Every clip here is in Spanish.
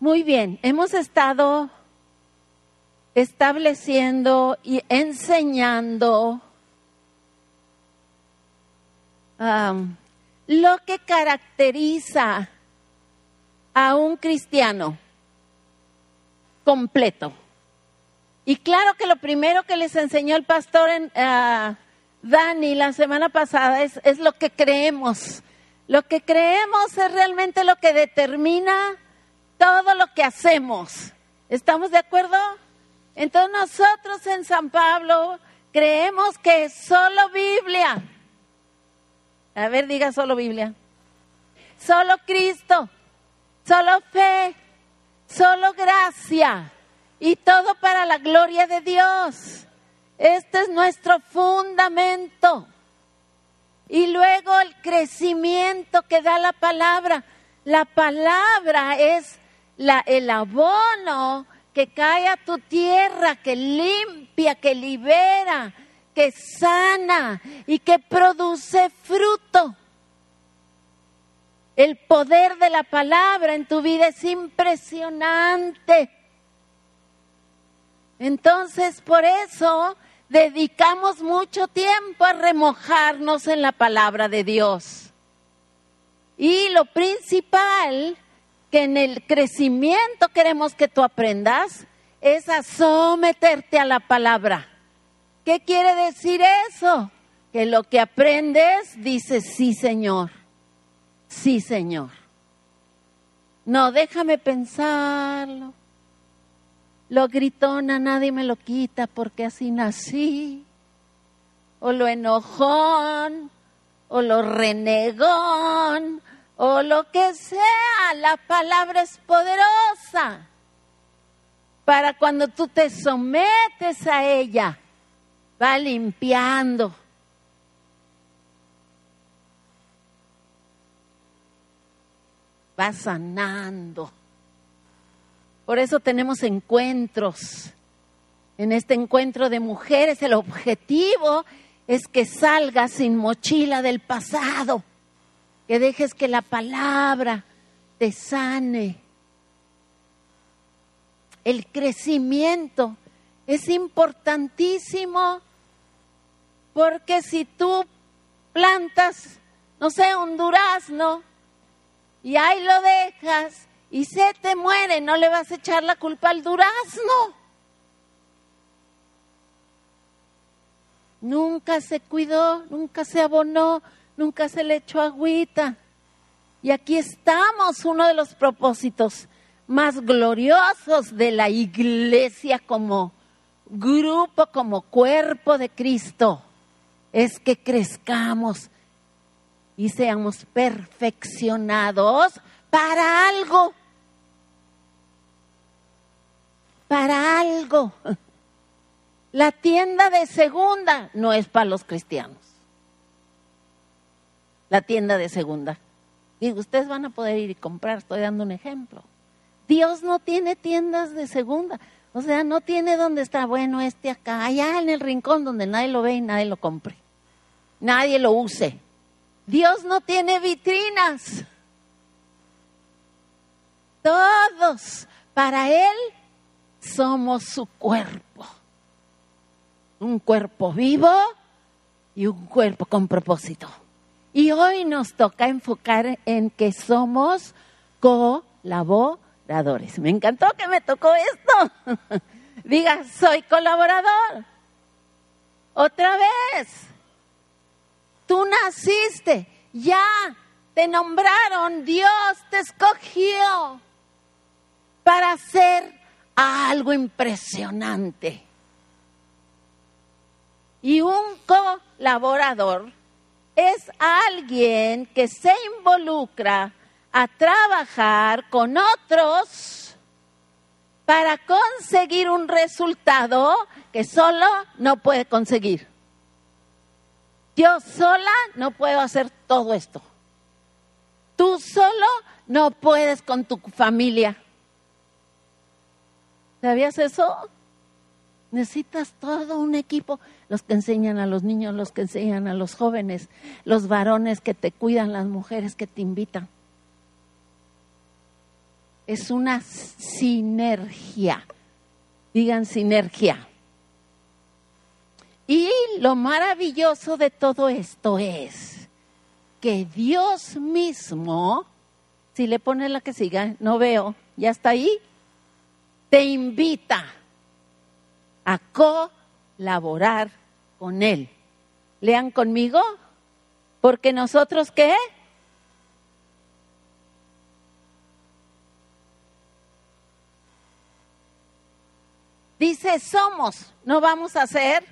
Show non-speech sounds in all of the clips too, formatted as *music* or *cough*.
Muy bien, hemos estado estableciendo y enseñando um, lo que caracteriza a un cristiano completo. Y claro que lo primero que les enseñó el pastor en, uh, Dani la semana pasada es, es lo que creemos. Lo que creemos es realmente lo que determina todo lo que hacemos. ¿Estamos de acuerdo? Entonces nosotros en San Pablo creemos que solo Biblia. A ver, diga solo Biblia. Solo Cristo, solo fe, solo gracia y todo para la gloria de Dios. Este es nuestro fundamento. Y luego el crecimiento que da la palabra. La palabra es la, el abono que cae a tu tierra, que limpia, que libera, que sana y que produce fruto. El poder de la palabra en tu vida es impresionante. Entonces, por eso dedicamos mucho tiempo a remojarnos en la palabra de Dios. Y lo principal que en el crecimiento queremos que tú aprendas es a someterte a la palabra. ¿Qué quiere decir eso? Que lo que aprendes dice sí, Señor. Sí, Señor. No, déjame pensarlo. Lo gritona nadie me lo quita porque así nací. O lo enojón, o lo renegón, o lo que sea, la palabra es poderosa. Para cuando tú te sometes a ella, va limpiando. Va sanando. Por eso tenemos encuentros. En este encuentro de mujeres el objetivo es que salgas sin mochila del pasado que dejes que la palabra te sane. El crecimiento es importantísimo porque si tú plantas, no sé, un durazno y ahí lo dejas y se te muere, no le vas a echar la culpa al durazno. Nunca se cuidó, nunca se abonó, nunca se le echó agüita. Y aquí estamos, uno de los propósitos más gloriosos de la iglesia como grupo, como cuerpo de Cristo, es que crezcamos y seamos perfeccionados para algo. Para algo. La tienda de segunda no es para los cristianos la tienda de segunda. Y ustedes van a poder ir y comprar, estoy dando un ejemplo. Dios no tiene tiendas de segunda. O sea, no tiene donde está, bueno, este acá, allá en el rincón donde nadie lo ve y nadie lo compre. Nadie lo use. Dios no tiene vitrinas. Todos, para Él, somos su cuerpo. Un cuerpo vivo y un cuerpo con propósito. Y hoy nos toca enfocar en que somos colaboradores. Me encantó que me tocó esto. *laughs* Diga, soy colaborador. Otra vez. Tú naciste, ya te nombraron, Dios te escogió para hacer algo impresionante. Y un colaborador es alguien que se involucra a trabajar con otros para conseguir un resultado que solo no puede conseguir. Yo sola no puedo hacer todo esto. Tú solo no puedes con tu familia. ¿Sabías eso? Necesitas todo un equipo, los que enseñan a los niños, los que enseñan a los jóvenes, los varones que te cuidan, las mujeres que te invitan. es una sinergia. Digan sinergia. Y lo maravilloso de todo esto es que Dios mismo, si le pone la que siga, no veo, ya está ahí, te invita a colaborar con Él. Lean conmigo, porque nosotros qué? Dice, somos, no vamos a ser.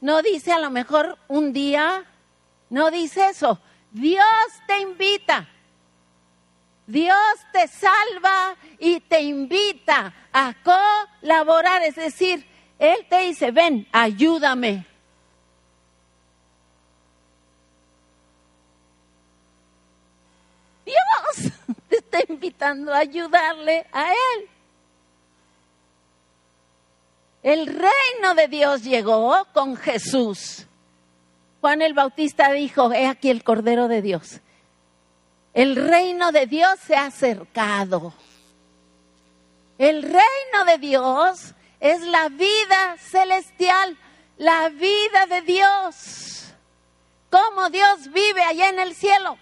No dice a lo mejor un día, no dice eso. Dios te invita. Dios te salva y te invita a colaborar. Es decir, Él te dice, ven, ayúdame. Dios *laughs* te está invitando a ayudarle a Él. El reino de Dios llegó con Jesús. Juan el Bautista dijo, he aquí el Cordero de Dios. El reino de Dios se ha acercado. El reino de Dios es la vida celestial, la vida de Dios. Cómo Dios vive allá en el cielo.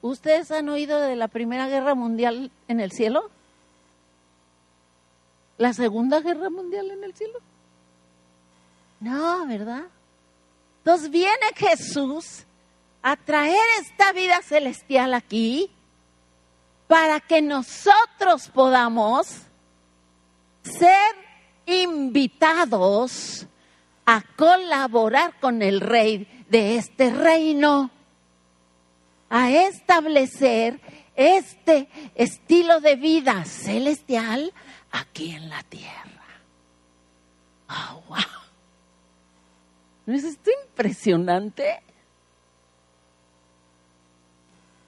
¿Ustedes han oído de la Primera Guerra Mundial en el cielo? la Segunda Guerra Mundial en el cielo. No, ¿verdad? Entonces viene Jesús a traer esta vida celestial aquí para que nosotros podamos ser invitados a colaborar con el rey de este reino, a establecer este estilo de vida celestial aquí en la tierra. Oh, wow. ¿No es esto impresionante?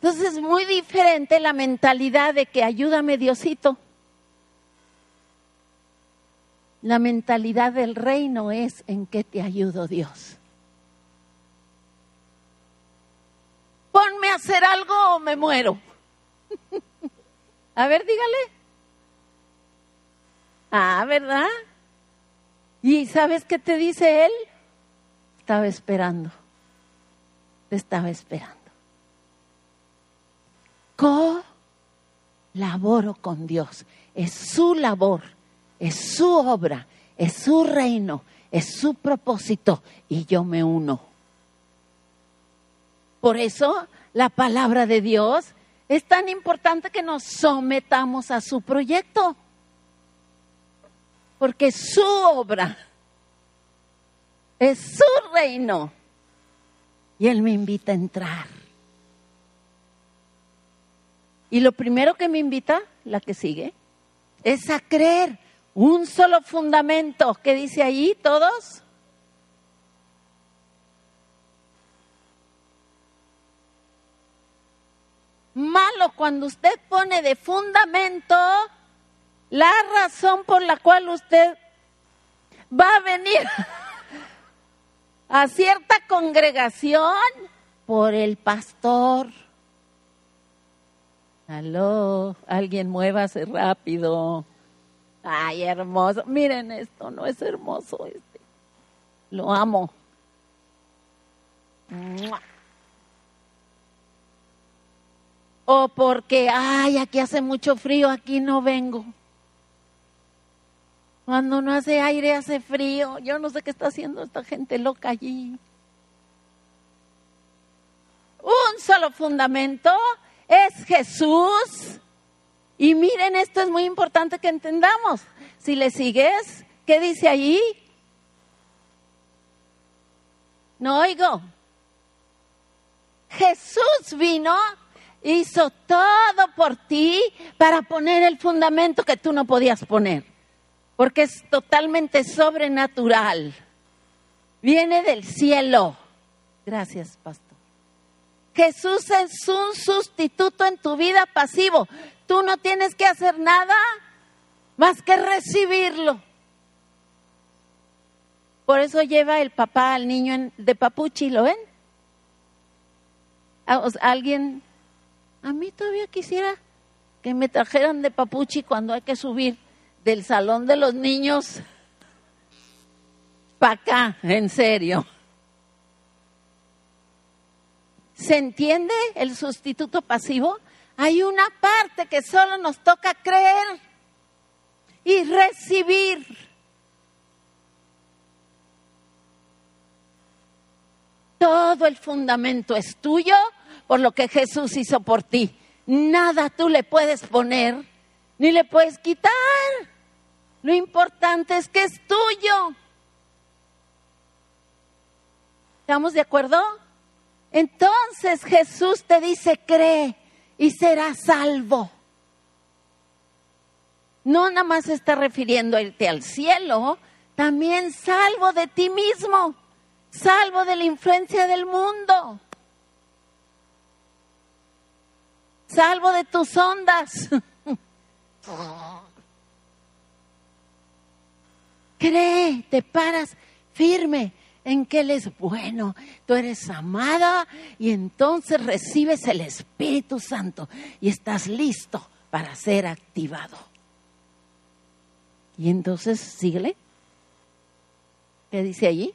Entonces es muy diferente la mentalidad de que ayúdame Diosito. La mentalidad del reino es en que te ayudo Dios. Ponme a hacer algo o me muero. *laughs* a ver, dígale. Ah, ¿verdad? ¿Y sabes qué te dice él? Estaba esperando. Te estaba esperando. Colaboro con Dios. Es su labor, es su obra, es su reino, es su propósito y yo me uno. Por eso la palabra de Dios es tan importante que nos sometamos a su proyecto porque su obra es su reino. Y Él me invita a entrar. Y lo primero que me invita, la que sigue, es a creer un solo fundamento. ¿Qué dice ahí todos? Malo cuando usted pone de fundamento la razón por la cual usted va a venir *laughs* a cierta congregación por el pastor. Aló, alguien muévase rápido. Ay, hermoso. Miren esto, no es hermoso este. Lo amo. O porque, ay, aquí hace mucho frío, aquí no vengo. Cuando no hace aire, hace frío. Yo no sé qué está haciendo esta gente loca allí. Un solo fundamento es Jesús. Y miren, esto es muy importante que entendamos. Si le sigues, ¿qué dice allí? No oigo. Jesús vino, hizo todo por ti para poner el fundamento que tú no podías poner porque es totalmente sobrenatural. Viene del cielo. Gracias, pastor. Jesús es un sustituto en tu vida pasivo. Tú no tienes que hacer nada más que recibirlo. Por eso lleva el papá al niño de papuchi, ¿lo ven? ¿Alguien A mí todavía quisiera que me trajeran de papuchi cuando hay que subir del salón de los niños para acá, en serio. ¿Se entiende el sustituto pasivo? Hay una parte que solo nos toca creer y recibir. Todo el fundamento es tuyo por lo que Jesús hizo por ti. Nada tú le puedes poner ni le puedes quitar. Lo importante es que es tuyo. ¿Estamos de acuerdo? Entonces Jesús te dice, cree y serás salvo. No nada más está refiriendo a irte al cielo, también salvo de ti mismo, salvo de la influencia del mundo, salvo de tus ondas. *laughs* Cree, te paras firme en que Él es bueno, tú eres amada y entonces recibes el Espíritu Santo y estás listo para ser activado. Y entonces, síguele. ¿Qué dice allí?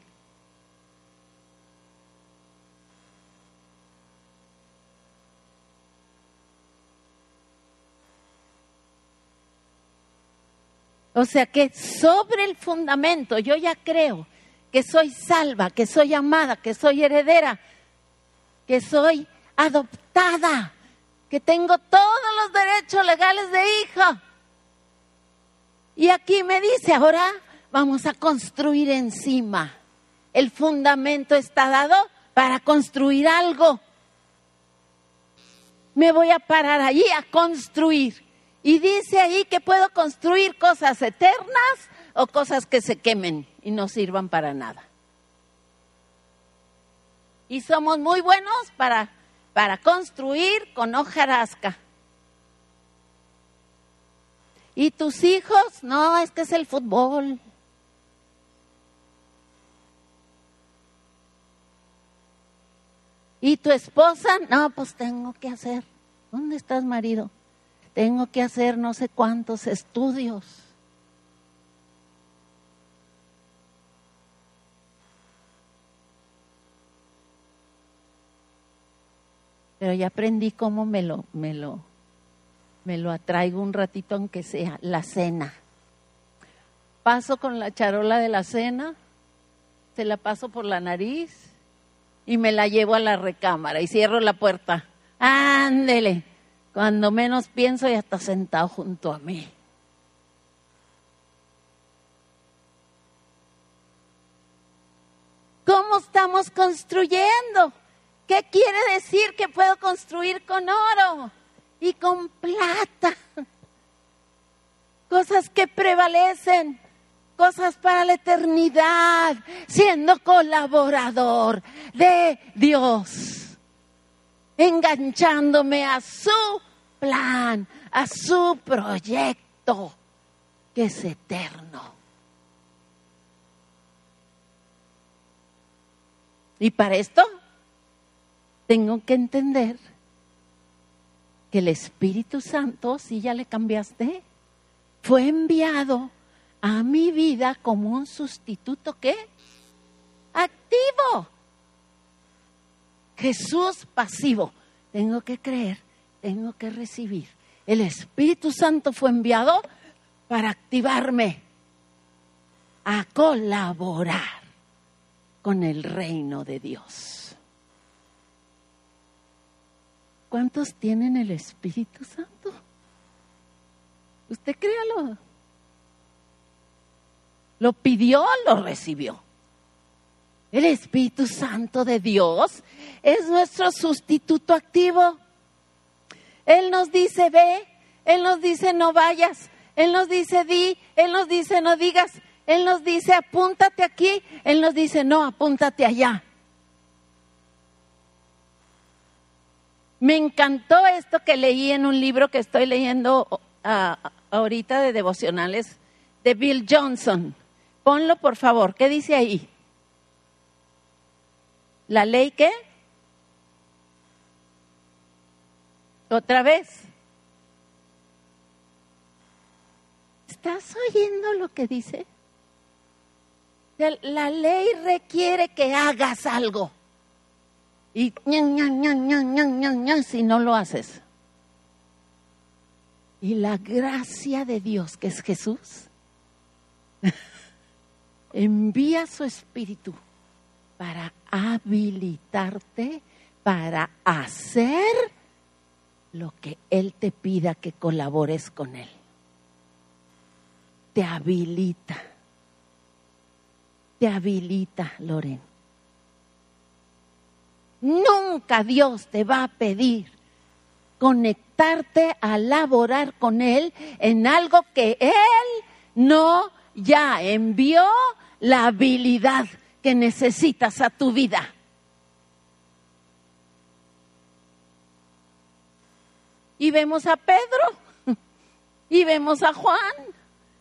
O sea que sobre el fundamento yo ya creo que soy salva, que soy amada, que soy heredera, que soy adoptada, que tengo todos los derechos legales de hija. Y aquí me dice, ahora vamos a construir encima. El fundamento está dado para construir algo. Me voy a parar allí a construir. Y dice ahí que puedo construir cosas eternas o cosas que se quemen y no sirvan para nada. Y somos muy buenos para, para construir con hojarasca. ¿Y tus hijos? No, es que es el fútbol. ¿Y tu esposa? No, pues tengo que hacer. ¿Dónde estás, marido? Tengo que hacer no sé cuántos estudios. Pero ya aprendí cómo me lo, me lo, me lo atraigo un ratito aunque sea, la cena. Paso con la charola de la cena, se la paso por la nariz y me la llevo a la recámara y cierro la puerta. Ándele, cuando menos pienso ya está sentado junto a mí. ¿Cómo estamos construyendo? ¿Qué quiere decir que puedo construir con oro y con plata? Cosas que prevalecen, cosas para la eternidad, siendo colaborador de Dios, enganchándome a su plan, a su proyecto, que es eterno. Y para esto tengo que entender que el Espíritu Santo, si ya le cambiaste, fue enviado a mi vida como un sustituto ¿qué? Activo. Jesús pasivo. Tengo que creer, tengo que recibir. El Espíritu Santo fue enviado para activarme a colaborar con el reino de Dios. ¿Cuántos tienen el Espíritu Santo? Usted créalo. Lo pidió, lo recibió. El Espíritu Santo de Dios es nuestro sustituto activo. Él nos dice ve, Él nos dice no vayas, Él nos dice di, Él nos dice no digas, Él nos dice apúntate aquí, Él nos dice no, apúntate allá. Me encantó esto que leí en un libro que estoy leyendo ah, ahorita de devocionales de Bill Johnson. Ponlo, por favor. ¿Qué dice ahí? ¿La ley qué? Otra vez. ¿Estás oyendo lo que dice? La ley requiere que hagas algo. Y si no lo haces. Y la gracia de Dios, que es Jesús, *laughs* envía su espíritu para habilitarte para hacer lo que Él te pida que colabores con Él. Te habilita. Te habilita, Loren. Nunca Dios te va a pedir conectarte a laborar con Él en algo que Él no ya envió la habilidad que necesitas a tu vida. Y vemos a Pedro, y vemos a Juan,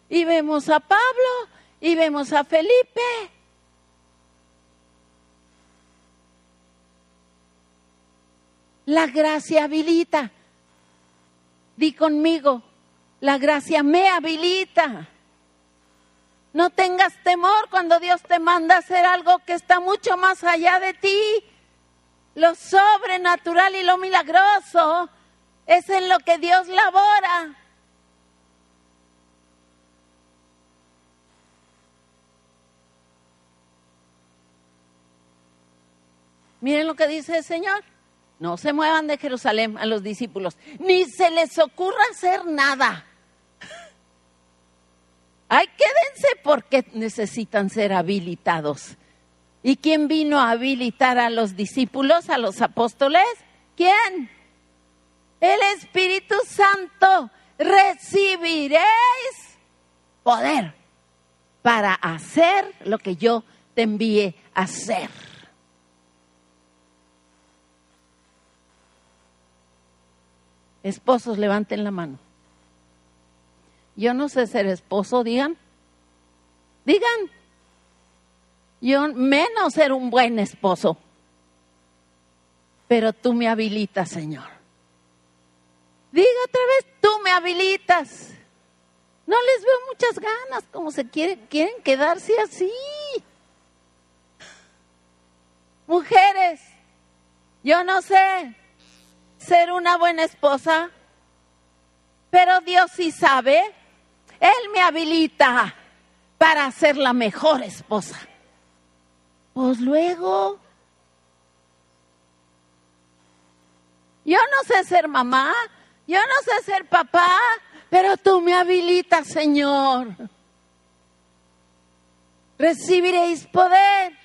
y vemos a Pablo, y vemos a Felipe. La gracia habilita. Di conmigo, la gracia me habilita. No tengas temor cuando Dios te manda a hacer algo que está mucho más allá de ti. Lo sobrenatural y lo milagroso es en lo que Dios labora. Miren lo que dice el Señor. No se muevan de Jerusalén a los discípulos, ni se les ocurra hacer nada. Ay, quédense porque necesitan ser habilitados. ¿Y quién vino a habilitar a los discípulos, a los apóstoles? ¿Quién? El Espíritu Santo. Recibiréis poder para hacer lo que yo te envíe a hacer. Esposos, levanten la mano. Yo no sé ser esposo, digan. Digan. Yo menos ser un buen esposo. Pero tú me habilitas, Señor. Diga otra vez, tú me habilitas. No les veo muchas ganas, como se quieren, quieren quedarse así. Mujeres, yo no sé, ser una buena esposa, pero Dios sí sabe. Él me habilita para ser la mejor esposa. Pues luego, yo no sé ser mamá, yo no sé ser papá, pero tú me habilitas, Señor. Recibiréis poder.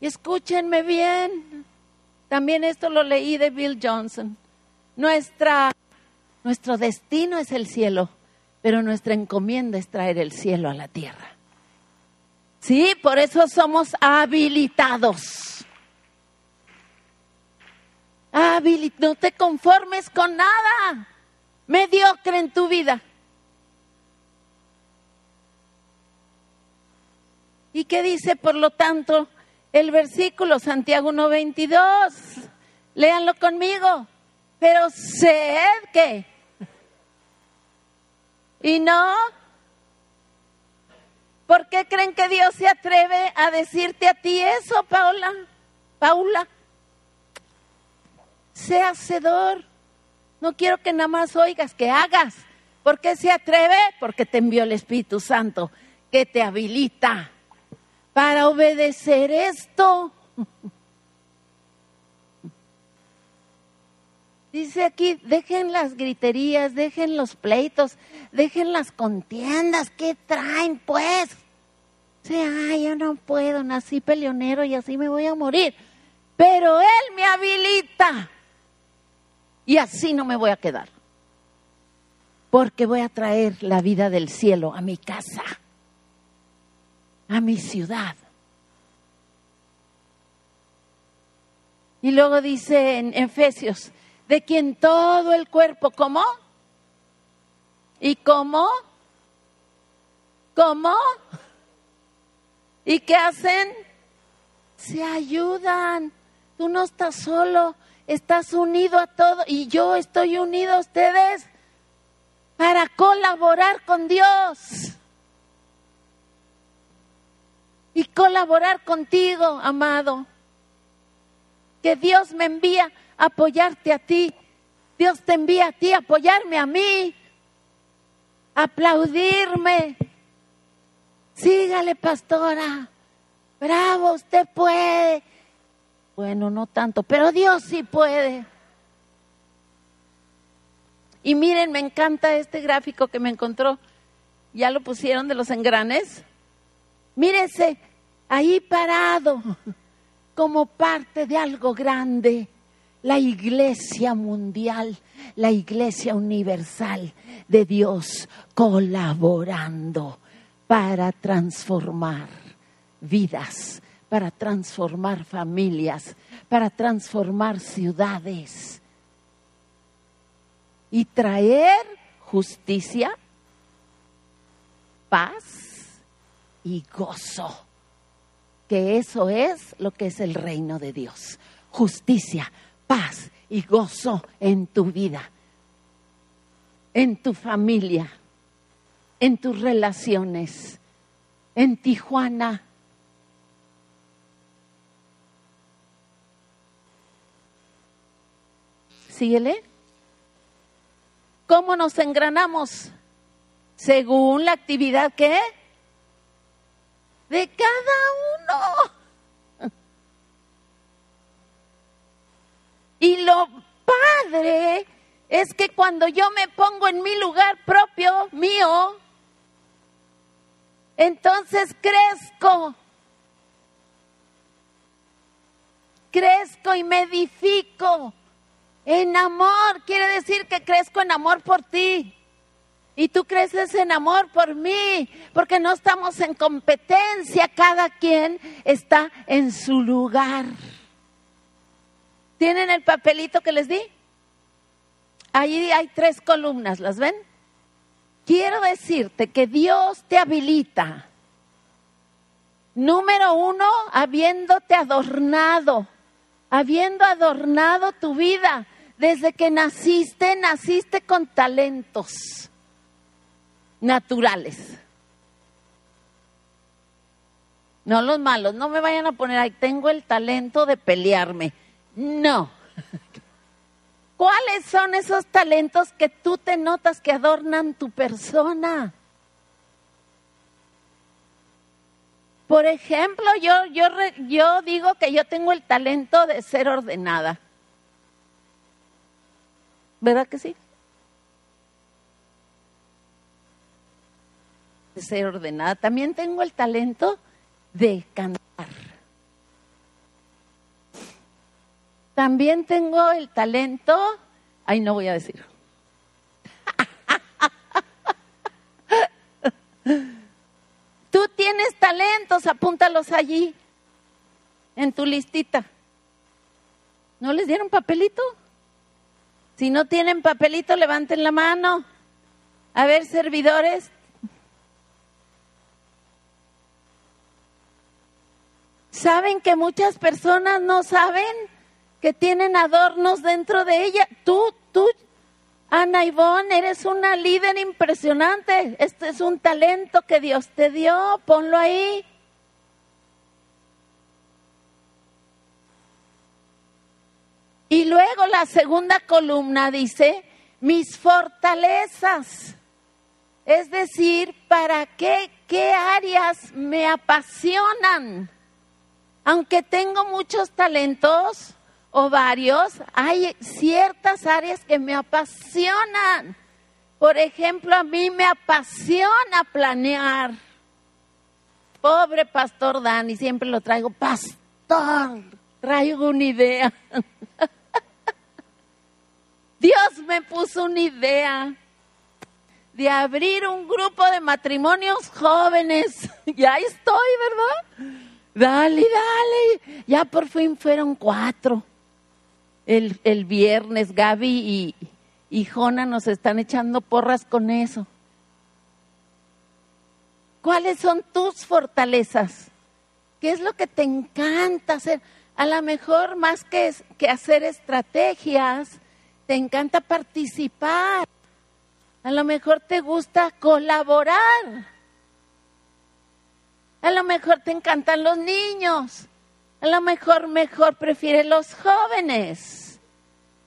Y escúchenme bien. También esto lo leí de Bill Johnson. Nuestra, nuestro destino es el cielo, pero nuestra encomienda es traer el cielo a la tierra. Sí, por eso somos habilitados. no te conformes con nada mediocre en tu vida. ¿Y qué dice, por lo tanto, el versículo Santiago 1.22. Léanlo conmigo. Pero sed que. ¿Y no? ¿Por qué creen que Dios se atreve a decirte a ti eso, Paula? Paula. Sea hacedor. No quiero que nada más oigas, que hagas. ¿Por qué se atreve? Porque te envió el Espíritu Santo, que te habilita para obedecer esto. Dice aquí, dejen las griterías, dejen los pleitos, dejen las contiendas, ¿qué traen pues? O sea, yo no puedo, nací peleonero y así me voy a morir. Pero Él me habilita. Y así no me voy a quedar. Porque voy a traer la vida del cielo a mi casa a mi ciudad. Y luego dice en Efesios, de quien todo el cuerpo, ¿cómo? ¿Y cómo? ¿Cómo? ¿Y qué hacen? Se ayudan Tú no estás solo, estás unido a todo y yo estoy unido a ustedes para colaborar con Dios y colaborar contigo, amado. Que Dios me envía a apoyarte a ti. Dios te envía a ti a apoyarme a mí, aplaudirme. Sígale, pastora. Bravo, usted puede. Bueno, no tanto, pero Dios sí puede. Y miren, me encanta este gráfico que me encontró. Ya lo pusieron de los engranes. Mírese, ahí parado, como parte de algo grande, la iglesia mundial, la iglesia universal de Dios colaborando para transformar vidas, para transformar familias, para transformar ciudades y traer justicia, paz y gozo. Que eso es lo que es el reino de Dios. Justicia, paz y gozo en tu vida, en tu familia, en tus relaciones, en Tijuana. Síguele. ¿Cómo nos engranamos? Según la actividad que de cada uno. Y lo padre es que cuando yo me pongo en mi lugar propio, mío, entonces crezco. Crezco y me edifico. En amor, quiere decir que crezco en amor por ti. Y tú creces en amor por mí, porque no estamos en competencia, cada quien está en su lugar. ¿Tienen el papelito que les di? Ahí hay tres columnas, ¿las ven? Quiero decirte que Dios te habilita. Número uno, habiéndote adornado, habiendo adornado tu vida desde que naciste, naciste con talentos naturales. No los malos, no me vayan a poner ahí, tengo el talento de pelearme. No. *laughs* ¿Cuáles son esos talentos que tú te notas que adornan tu persona? Por ejemplo, yo, yo, yo digo que yo tengo el talento de ser ordenada. ¿Verdad que sí? De ser ordenada. También tengo el talento de cantar. También tengo el talento, ay, no voy a decir. *laughs* Tú tienes talentos, apúntalos allí, en tu listita. ¿No les dieron papelito? Si no tienen papelito, levanten la mano. A ver, servidores. ¿Saben que muchas personas no saben que tienen adornos dentro de ella? Tú, tú, Ana Ivonne, eres una líder impresionante. Este es un talento que Dios te dio. Ponlo ahí. Y luego la segunda columna dice, mis fortalezas. Es decir, ¿para qué? ¿Qué áreas me apasionan? Aunque tengo muchos talentos o varios, hay ciertas áreas que me apasionan. Por ejemplo, a mí me apasiona planear. Pobre pastor Dani, siempre lo traigo, pastor, traigo una idea. *laughs* Dios me puso una idea de abrir un grupo de matrimonios jóvenes. *laughs* Ya estoy, ¿verdad? Dale, dale. Ya por fin fueron cuatro. El, el viernes Gaby y, y Jona nos están echando porras con eso. ¿Cuáles son tus fortalezas? ¿Qué es lo que te encanta hacer? A lo mejor más que, que hacer estrategias, te encanta participar. A lo mejor te gusta colaborar. A lo mejor te encantan los niños. A lo mejor mejor prefieres los jóvenes.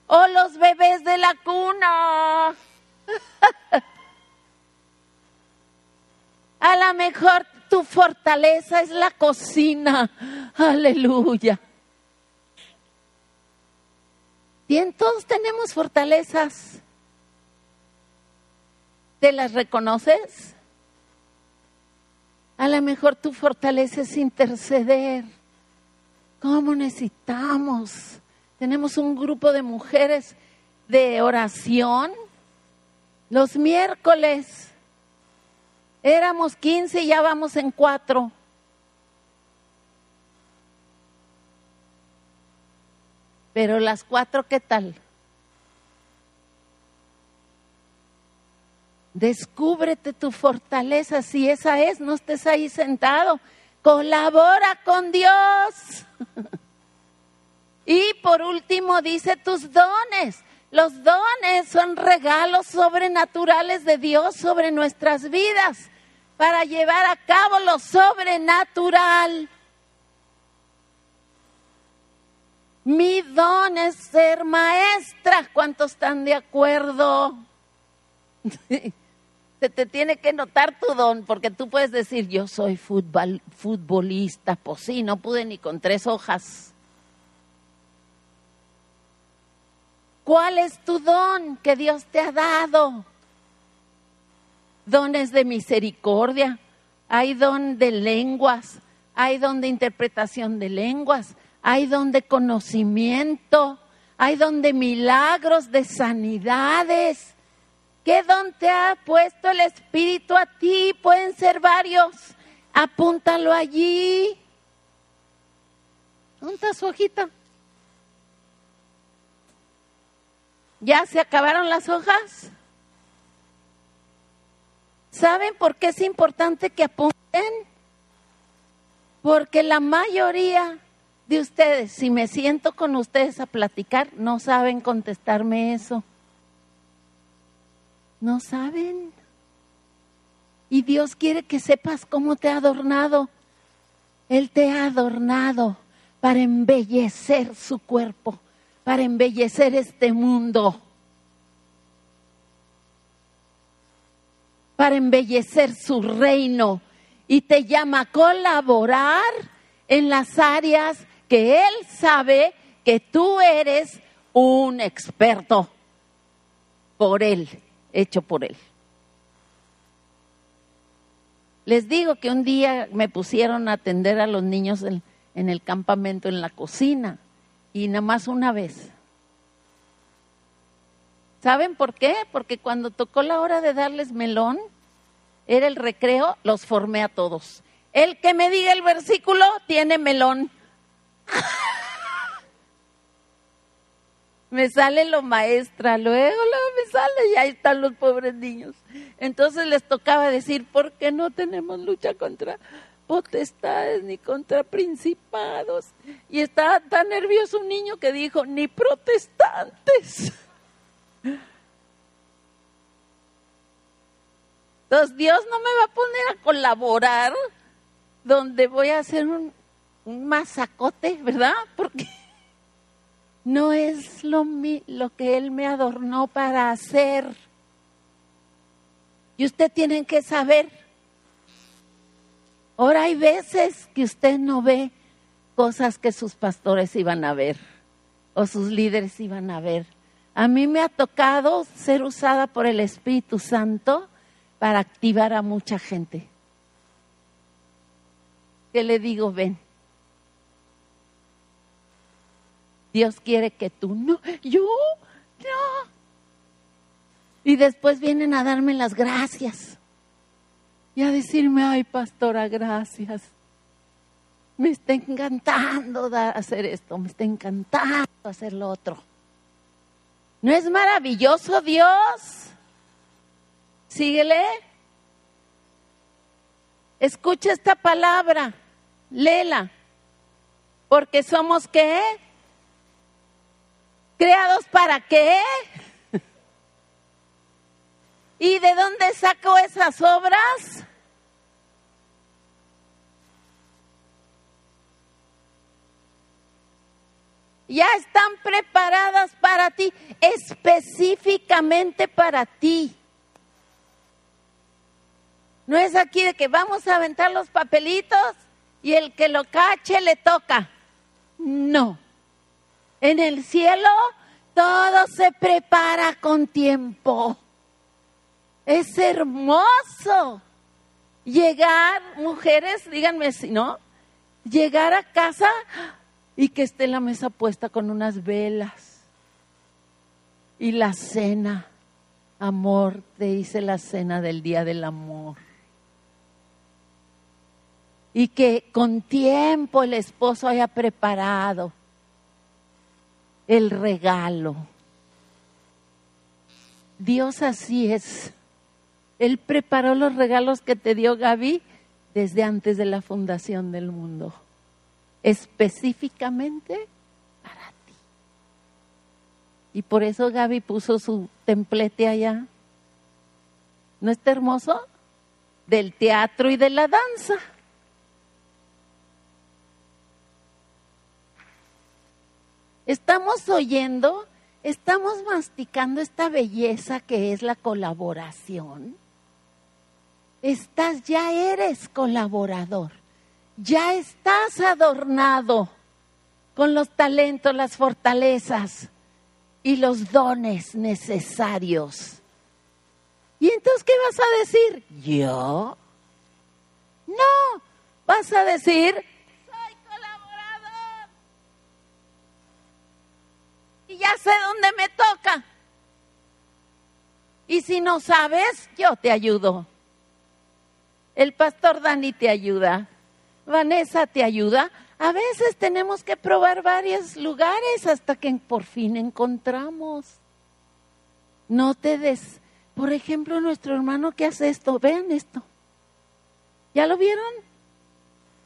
O los bebés de la cuna. *laughs* A lo mejor tu fortaleza es la cocina. Aleluya. Bien, todos tenemos fortalezas. ¿Te las reconoces? A lo mejor tu fortaleza es interceder. ¿Cómo necesitamos? Tenemos un grupo de mujeres de oración los miércoles. Éramos 15 y ya vamos en cuatro. Pero las cuatro, ¿qué tal? Descúbrete tu fortaleza. Si esa es, no estés ahí sentado. Colabora con Dios. *laughs* y por último, dice tus dones. Los dones son regalos sobrenaturales de Dios sobre nuestras vidas para llevar a cabo lo sobrenatural. Mi don es ser maestra. ¿Cuántos están de acuerdo? *laughs* Se te tiene que notar tu don, porque tú puedes decir, yo soy futbolista, pues sí, no pude ni con tres hojas. ¿Cuál es tu don que Dios te ha dado? Dones de misericordia, hay don de lenguas, hay don de interpretación de lenguas, hay don de conocimiento, hay don de milagros, de sanidades. ¿Qué don te ha puesto el Espíritu a ti? Pueden ser varios. Apúntalo allí. ¿Dónde su hojita? ¿Ya se acabaron las hojas? ¿Saben por qué es importante que apunten? Porque la mayoría de ustedes, si me siento con ustedes a platicar, no saben contestarme eso. No saben. Y Dios quiere que sepas cómo te ha adornado. Él te ha adornado para embellecer su cuerpo, para embellecer este mundo, para embellecer su reino. Y te llama a colaborar en las áreas que Él sabe que tú eres un experto por Él, hecho por Él. Les digo que un día me pusieron a atender a los niños en, el campamento, en la cocina, y nada más una vez. ¿Saben por qué? Porque cuando tocó la hora de darles melón, era el recreo, los formé a todos. El que me diga el versículo tiene melón. *laughs* me sale lo maestra, luego, luego me sale y ahí están los pobres niños. Entonces les tocaba decir, ¿por qué no tenemos lucha contra potestades ni contra principados? Y estaba tan nervioso un niño que dijo, ni protestantes. Entonces Dios no me va a poner a colaborar donde voy a hacer un, un masacote, ¿verdad? Porque no es lo, lo que Él me adornó para hacer. Y usted tiene que saber. Ahora hay veces que usted no ve cosas que sus pastores iban a ver o sus líderes iban a ver. A mí me ha tocado ser usada por el Espíritu Santo para activar a mucha gente. ¿Qué le digo? Ven, Dios quiere que tú no, yo no. Y después vienen a darme las gracias y a decirme, ay pastora, gracias. Me está encantando hacer esto, me está encantando hacer lo otro. ¿No es maravilloso Dios? Síguele. Escucha esta palabra, léela. Porque somos qué? ¿Creados para qué? ¿Y de dónde sacó esas obras? Ya están preparadas para ti, específicamente para ti. No es aquí de que vamos a aventar los papelitos y el que lo cache le toca. No. En el cielo todo se prepara con tiempo. Es hermoso llegar, mujeres, díganme si no, llegar a casa y que esté la mesa puesta con unas velas y la cena. Amor, te hice la cena del día del amor y que con tiempo el esposo haya preparado el regalo. Dios así es. Él preparó los regalos que te dio Gaby desde antes de la fundación del mundo, específicamente para ti. Y por eso Gaby puso su templete allá. ¿No está hermoso? Del teatro y de la danza. Estamos oyendo, estamos masticando esta belleza que es la colaboración. Estás, ya eres colaborador, ya estás adornado con los talentos, las fortalezas y los dones necesarios. ¿Y entonces qué vas a decir? ¿Yo? No, vas a decir, ya sé dónde me toca. Y si no sabes, yo te ayudo. El pastor Dani te ayuda. Vanessa te ayuda. A veces tenemos que probar varios lugares hasta que por fin encontramos. No te des. Por ejemplo, nuestro hermano que hace esto, vean esto. ¿Ya lo vieron?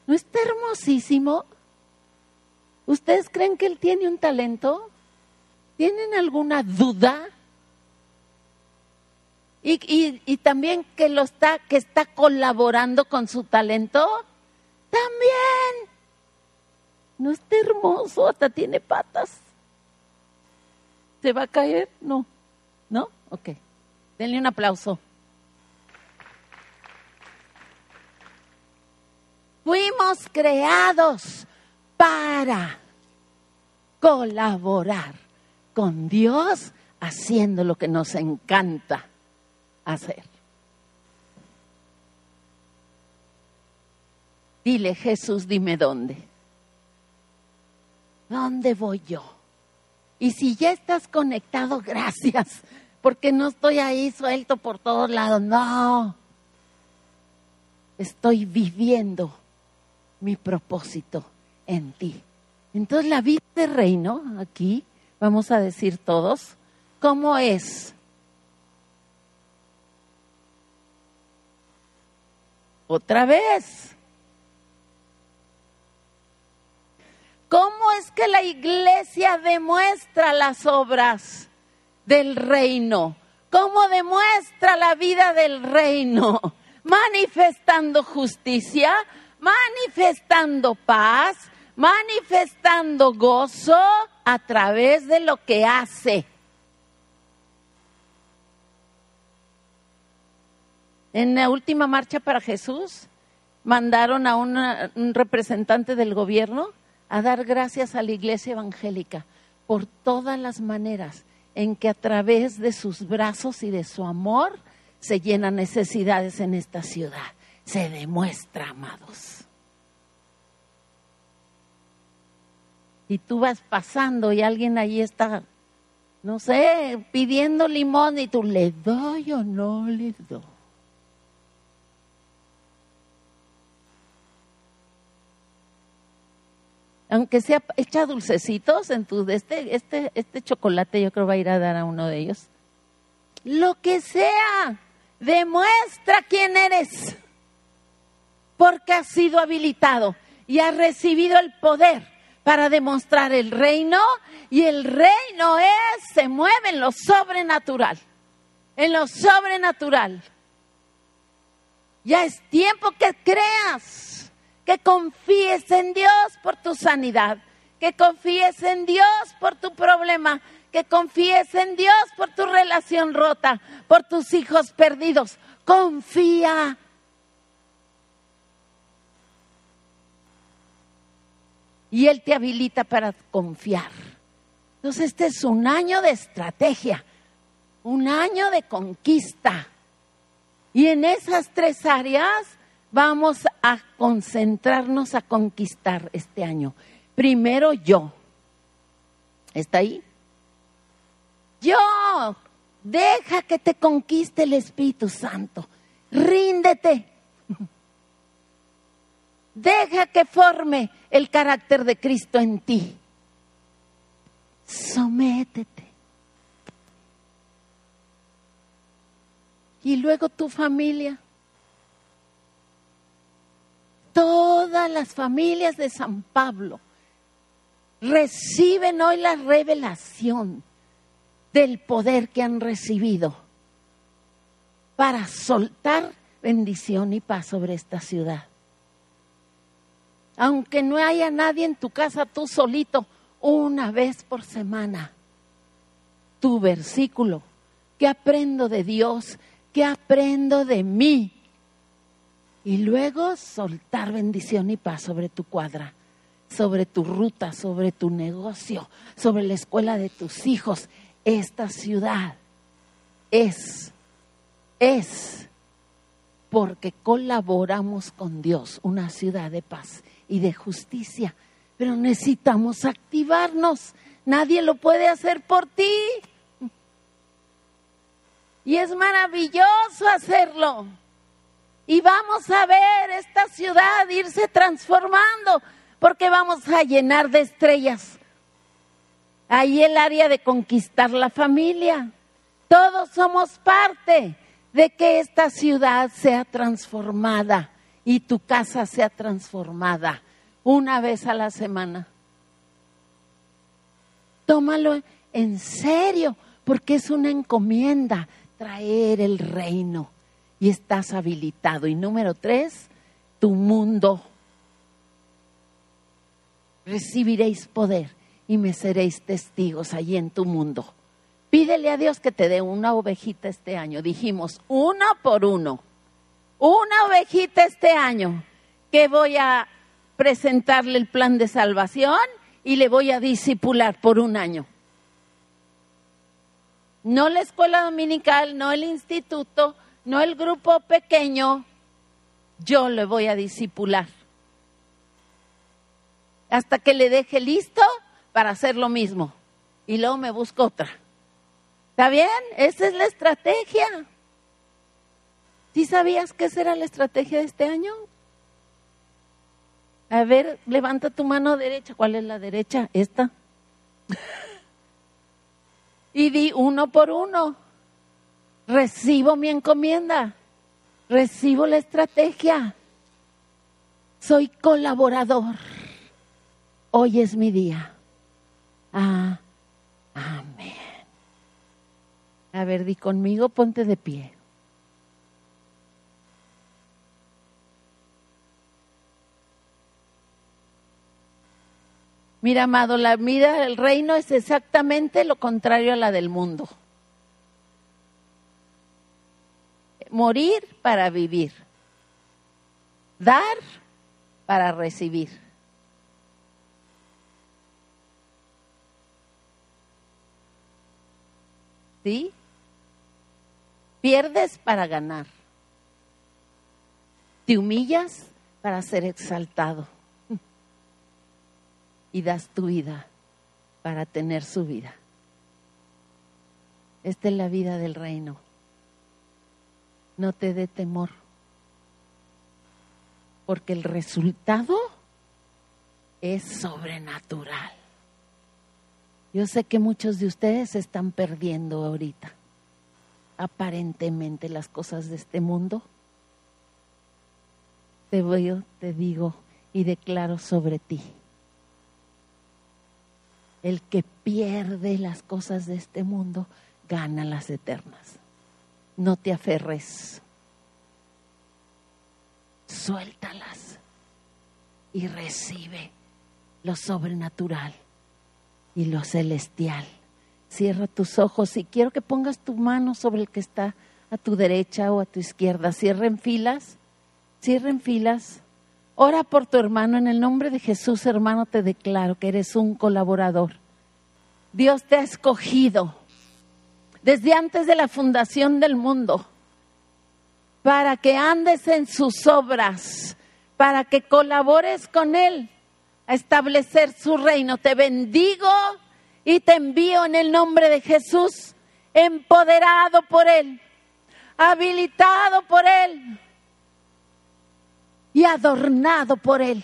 ¿No está hermosísimo? ¿Ustedes creen que él tiene un talento? ¿Tienen alguna duda? Y, también que lo está, que está colaborando con su talento. También. ¿No está hermoso? Hasta tiene patas. ¿Se va a caer? No. ¿No? Ok. Denle un aplauso. Fuimos creados para colaborar con Dios haciendo lo que nos encanta hacer. Dile, Jesús, dime dónde. ¿Dónde voy yo? Y si ya estás conectado, *laughs* gracias, porque no estoy ahí suelto por todos lados, no. Estoy viviendo mi propósito en ti. Entonces la vida de reino aquí vamos a decir todos, ¿cómo es? Otra vez. ¿Cómo es que la iglesia demuestra las obras del reino? ¿Cómo demuestra la vida del reino? Manifestando justicia, manifestando paz, manifestando gozo, a través de lo que hace. En la última marcha para Jesús mandaron a un representante del gobierno a dar gracias a la iglesia evangélica por todas las maneras en que a través de sus brazos y de su amor se llenan necesidades en esta ciudad. Se demuestra, amados. Y tú vas pasando y alguien ahí está, no sé, pidiendo limón y tú le doy o no le doy. Aunque sea echa dulcecitos en tu este este este chocolate yo creo va a ir a dar a uno de ellos. Lo que sea, demuestra quién eres. Porque has sido habilitado y has recibido el poder para demostrar el reino y el reino es, se mueve en lo sobrenatural, en lo sobrenatural. Ya es tiempo que creas, que confíes en Dios por tu sanidad, que confíes en Dios por tu problema, que confíes en Dios por tu relación rota, por tus hijos perdidos. Confía. Y Él te habilita para confiar. Entonces este es un año de estrategia, un año de conquista. Y en esas tres áreas vamos a concentrarnos a conquistar este año. Primero yo. ¿Está ahí? Yo. Deja que te conquiste el Espíritu Santo. Ríndete. Deja que forme el carácter de Cristo en ti. Sométete. y luego tu familia. Todas las familias de San Pablo reciben hoy la revelación del poder que han recibido para soltar bendición y paz sobre esta ciudad. Aunque no haya nadie en tu casa, tú solito, una vez por semana, tu versículo que aprendo de Dios ¿Qué aprendo de mí? Y luego soltar bendición y paz sobre tu cuadra, sobre tu ruta, sobre tu negocio, sobre la escuela de tus hijos. Esta ciudad es, es, porque colaboramos con Dios, una ciudad de paz y de justicia. Pero necesitamos activarnos. Nadie lo puede hacer por ti. Y es maravilloso hacerlo. Y vamos a ver esta ciudad irse transformando, porque vamos a llenar de estrellas. Ahí el área de conquistar la familia. Todos somos parte de que esta ciudad sea transformada y tu casa sea transformada una vez a la semana. Tómalo en serio, porque es una encomienda traer el reino y estás habilitado. Y número tres, tu mundo. Recibiréis poder y me seréis testigos allí en tu mundo. Pídele a Dios que te dé una ovejita este año. Dijimos, uno por uno. Una ovejita este año que voy a presentarle el plan de salvación y le voy a disipular por un año no la escuela dominical, no el instituto, no el grupo pequeño, yo le voy a disipular. Hasta que le deje listo para hacer lo mismo. Y luego me busco otra. ¿Está bien? Esa es la estrategia. ¿Sí sabías que esa era la estrategia de este año? A ver, levanta tu mano derecha. ¿Cuál es la derecha? Esta *laughs* y di uno por uno. Recibo mi encomienda, recibo la estrategia. Soy colaborador. Hoy es mi día. Ah, amén. A ver, di conmigo, ponte de pie. Mira, amado, la vida del reino es exactamente lo contrario a la del mundo. Morir para vivir. Dar para recibir. ¿Sí? Pierdes para ganar. Te humillas para ser exaltado y das tu vida para tener su vida. Esta es la vida del reino. No te dé temor, porque el resultado es sobrenatural. Yo sé que muchos de ustedes están perdiendo ahorita, aparentemente, las cosas de este mundo. Te voy, te digo y declaro sobre ti El que pierde las cosas de este mundo gana las eternas. No te aferres. Suéltalas y recibe lo sobrenatural y lo celestial. Cierra tus ojos y quiero que pongas tu mano sobre el que está a tu derecha o a tu izquierda. Cierren filas, cierren filas. Ora por tu hermano en el nombre de Jesús, hermano, te declaro que eres un colaborador. Dios te ha escogido desde antes de la fundación del mundo para que andes en sus obras, para que colabores con Él a establecer su reino. Te bendigo y te envío en el nombre de Jesús, empoderado por Él, habilitado por Él y adornado por Él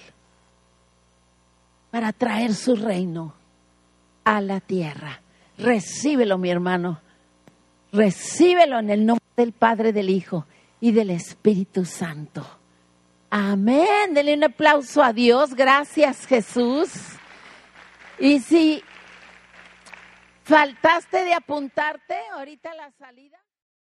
para traer su reino a la tierra. Recíbelo, mi hermano. Recíbelo en el nombre del Padre, del Hijo y del Espíritu Santo. Amén. Denle un aplauso a Dios. Gracias, Jesús. Y si faltaste de apuntarte, ahorita la salida.